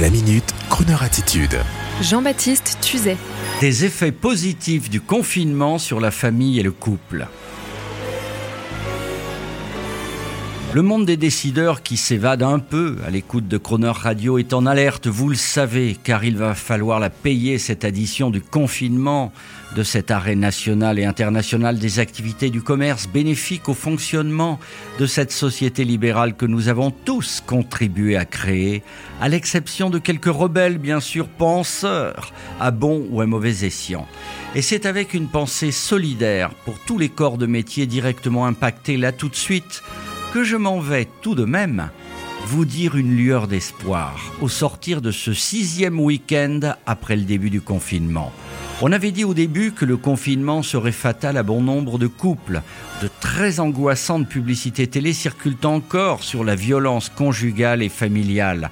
La minute, Kroneur attitude. Jean-Baptiste Tuzet. Des effets positifs du confinement sur la famille et le couple. Le monde des décideurs qui s'évade un peu à l'écoute de Croner Radio est en alerte, vous le savez, car il va falloir la payer, cette addition du confinement, de cet arrêt national et international des activités du commerce bénéfique au fonctionnement de cette société libérale que nous avons tous contribué à créer, à l'exception de quelques rebelles, bien sûr, penseurs, à bon ou à mauvais escient. Et c'est avec une pensée solidaire pour tous les corps de métier directement impactés là tout de suite que je m'en vais tout de même vous dire une lueur d'espoir au sortir de ce sixième week-end après le début du confinement. On avait dit au début que le confinement serait fatal à bon nombre de couples. De très angoissantes publicités télé circulent encore sur la violence conjugale et familiale.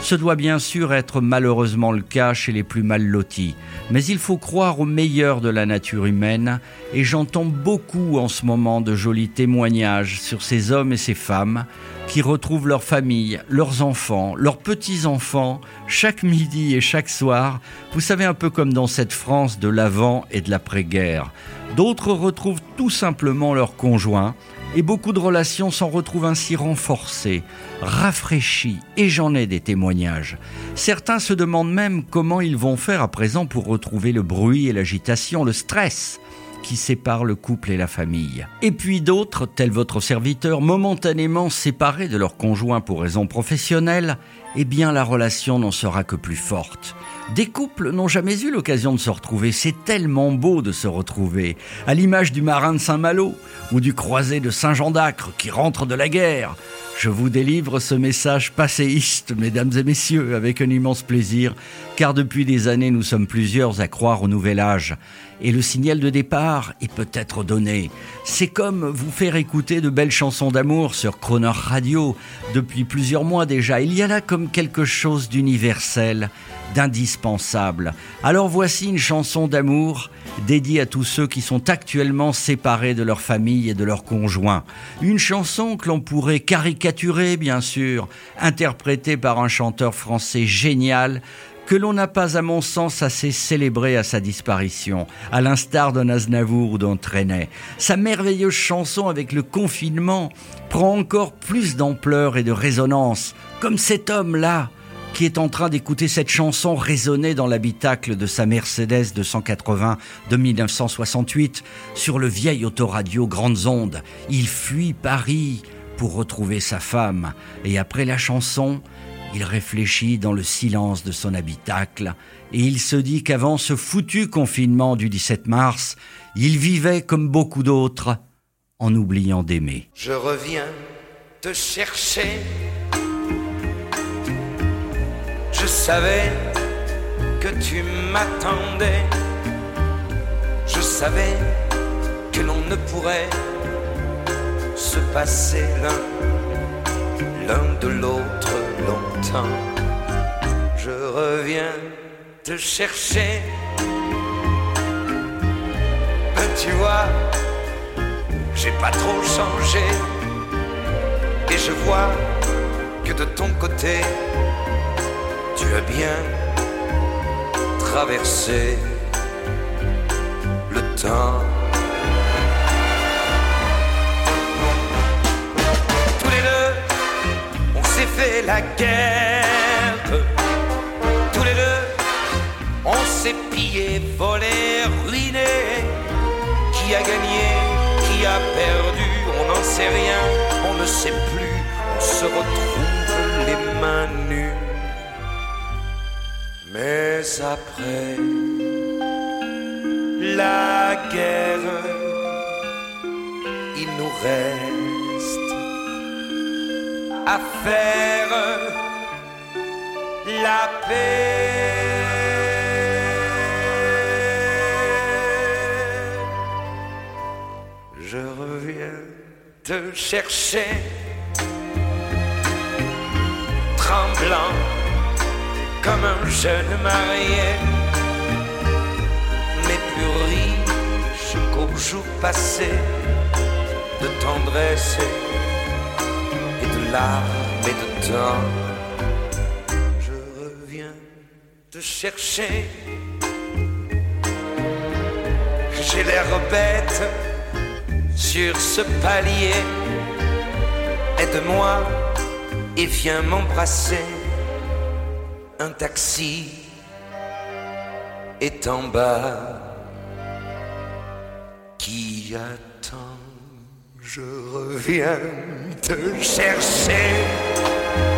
Ce doit bien sûr être malheureusement le cas chez les plus mal lotis, mais il faut croire au meilleur de la nature humaine, et j'entends beaucoup en ce moment de jolis témoignages sur ces hommes et ces femmes qui retrouvent leur famille, leurs enfants, leurs petits-enfants, chaque midi et chaque soir, vous savez un peu comme dans cette France de l'avant et de l'après-guerre. D'autres retrouvent tout simplement leurs conjoints, et beaucoup de relations s'en retrouvent ainsi renforcées, rafraîchies, et j'en ai des témoignages. Certains se demandent même comment ils vont faire à présent pour retrouver le bruit et l'agitation, le stress qui séparent le couple et la famille. Et puis d'autres, tels votre serviteur, momentanément séparés de leur conjoint pour raisons professionnelles, eh bien la relation n'en sera que plus forte. Des couples n'ont jamais eu l'occasion de se retrouver, c'est tellement beau de se retrouver, à l'image du marin de Saint-Malo ou du croisé de Saint-Jean d'Acre qui rentre de la guerre. Je vous délivre ce message passéiste, mesdames et messieurs, avec un immense plaisir, car depuis des années nous sommes plusieurs à croire au nouvel âge. Et le signal de départ est peut-être donné. C'est comme vous faire écouter de belles chansons d'amour sur Croner Radio depuis plusieurs mois déjà. Il y quelque chose d'universel, d'indispensable. Alors voici une chanson d'amour dédiée à tous ceux qui sont actuellement séparés de leur famille et de leur conjoint. Une chanson que l'on pourrait caricaturer, bien sûr, interprétée par un chanteur français génial que l'on n'a pas, à mon sens, assez célébré à sa disparition, à l'instar d'un Aznavour ou d'un Trenet. Sa merveilleuse chanson avec le confinement prend encore plus d'ampleur et de résonance, comme cet homme-là, qui est en train d'écouter cette chanson résonner dans l'habitacle de sa Mercedes 280 de 1968 sur le vieil autoradio Grandes Ondes. Il fuit Paris pour retrouver sa femme. Et après la chanson, il réfléchit dans le silence de son habitacle et il se dit qu'avant ce foutu confinement du 17 mars, il vivait comme beaucoup d'autres en oubliant d'aimer. Je reviens te chercher. Je savais que tu m'attendais. Je savais que l'on ne pourrait se passer l'un l'un de l'autre Je reviens te chercher. Mais tu vois, j'ai pas trop changé. Et je vois que de ton côté, tu as bien traversé le temps. La guerre. Tous les deux, on s'est pillé, volé, ruiné. Qui a gagné, qui a perdu, on n'en sait rien, on ne sait plus. On se retrouve les mains nues. Mais après la guerre, il nous reste à faire la paix. Je reviens te chercher, tremblant comme un jeune marié, mais plus riche qu'au jour passé de tendresse larmes et de temps. Je te chercher. J'ai l'air bête sur ce palier. Aide-moi et viens m'embrasser. Un taxi est en bas qui attend. Je reviens te chercher.